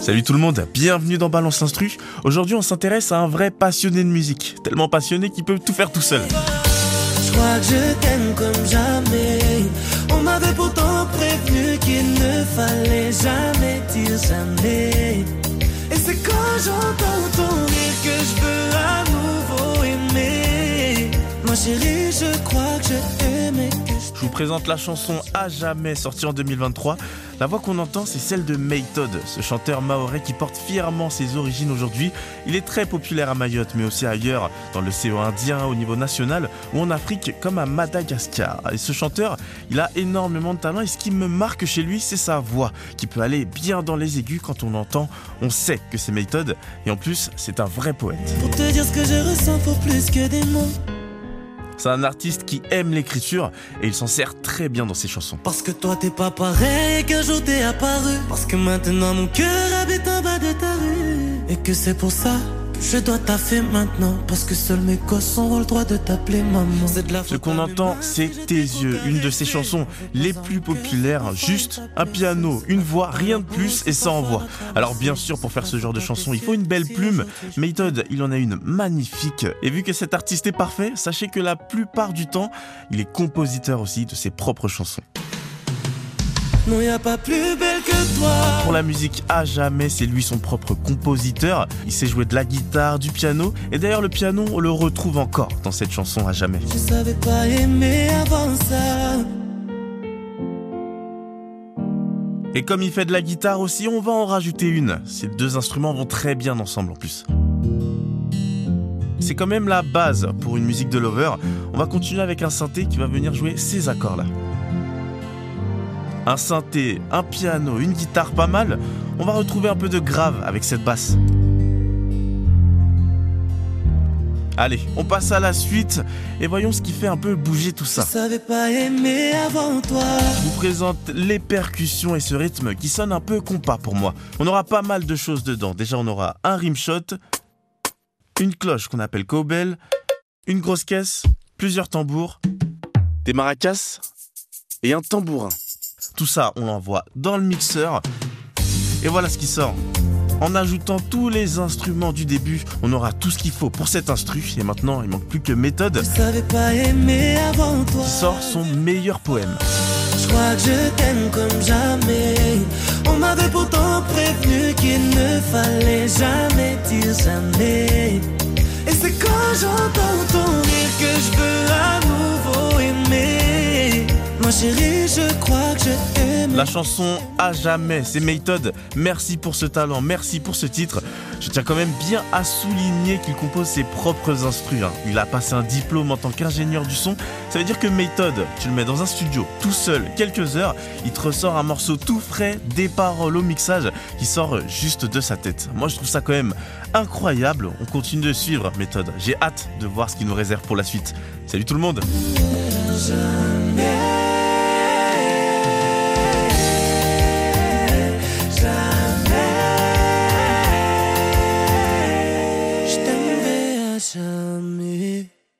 Salut tout le monde, bienvenue dans Balance Instru. Aujourd'hui, on s'intéresse à un vrai passionné de musique, tellement passionné qu'il peut tout faire tout seul. Je crois que je t'aime comme jamais. On m'avait pourtant prévenu qu'il ne fallait jamais dire jamais. Et c'est quand j'entends ton rire que je veux à nouveau aimer. Ma chérie, je crois que je t'aimais. Vous présente la chanson À jamais sortie en 2023. La voix qu'on entend, c'est celle de Todd, ce chanteur maorais qui porte fièrement ses origines aujourd'hui. Il est très populaire à Mayotte, mais aussi ailleurs, dans l'océan Indien, au niveau national, ou en Afrique, comme à Madagascar. Et ce chanteur, il a énormément de talent, et ce qui me marque chez lui, c'est sa voix, qui peut aller bien dans les aigus quand on l'entend. On sait que c'est Todd, et en plus, c'est un vrai poète. Pour te dire ce que je ressens, faut plus que des mots. C'est un artiste qui aime l'écriture, et il s'en sert très bien dans ses chansons. Parce que toi t'es pas pareil qu'un jour t'es apparu Parce que maintenant mon cœur habite en bas de ta rue Et que c'est pour ça je dois taffer maintenant Parce que seuls mes gosses auront le droit de t'appeler maman C'est de la Ce qu'on entend, c'est Tes yeux, une de ses chansons les plus populaires, juste un piano, une voix, rien de plus et ça envoie. Alors bien sûr, pour faire ce genre de chanson, il faut une belle plume. Méthode, il en a une magnifique. Et vu que cet artiste est parfait, sachez que la plupart du temps, il est compositeur aussi de ses propres chansons. Non y a pas plus belle que toi Pour la musique à jamais, c'est lui son propre compositeur. Il sait jouer de la guitare, du piano, et d'ailleurs le piano, on le retrouve encore dans cette chanson à jamais. Je savais pas aimer avant ça Et comme il fait de la guitare aussi, on va en rajouter une. Ces deux instruments vont très bien ensemble en plus. C'est quand même la base pour une musique de lover. On va continuer avec un synthé qui va venir jouer ces accords-là. Un synthé, un piano, une guitare pas mal. On va retrouver un peu de grave avec cette basse. Allez, on passe à la suite et voyons ce qui fait un peu bouger tout ça. savais pas aimer avant toi Je vous présente les percussions et ce rythme qui sonne un peu compas pour moi. On aura pas mal de choses dedans. Déjà, on aura un rimshot, une cloche qu'on appelle cowbell, une grosse caisse, plusieurs tambours, des maracas et un tambourin. Tout ça, on l'envoie dans le mixeur et voilà ce qui sort. En ajoutant tous les instruments du début, on aura tout ce qu'il faut pour cet instru. Et maintenant, il manque plus que méthode pas aimer avant toi qui sort son meilleur poème. Je crois que je t'aime comme jamais. On m'avait pourtant prévenu qu'il ne fallait jamais dire jamais. Et c'est quand j'entends ton rire que je veux à nouveau aimer. Ma chérie, je crois que je t'aime. La chanson à jamais, c'est Méthode. Merci pour ce talent, merci pour ce titre. Je tiens quand même bien à souligner qu'il compose ses propres instrus. hein. Il a passé un diplôme en tant qu'ingénieur du son. Ça veut dire que Méthode, tu le mets dans un studio tout seul, quelques heures, il te ressort un morceau tout frais, des paroles au mixage qui sort juste de sa tête. Moi je trouve ça quand même incroyable. On continue de suivre Méthode. J'ai hâte de voir ce qu'il nous réserve pour la suite. Salut tout le monde Jamais.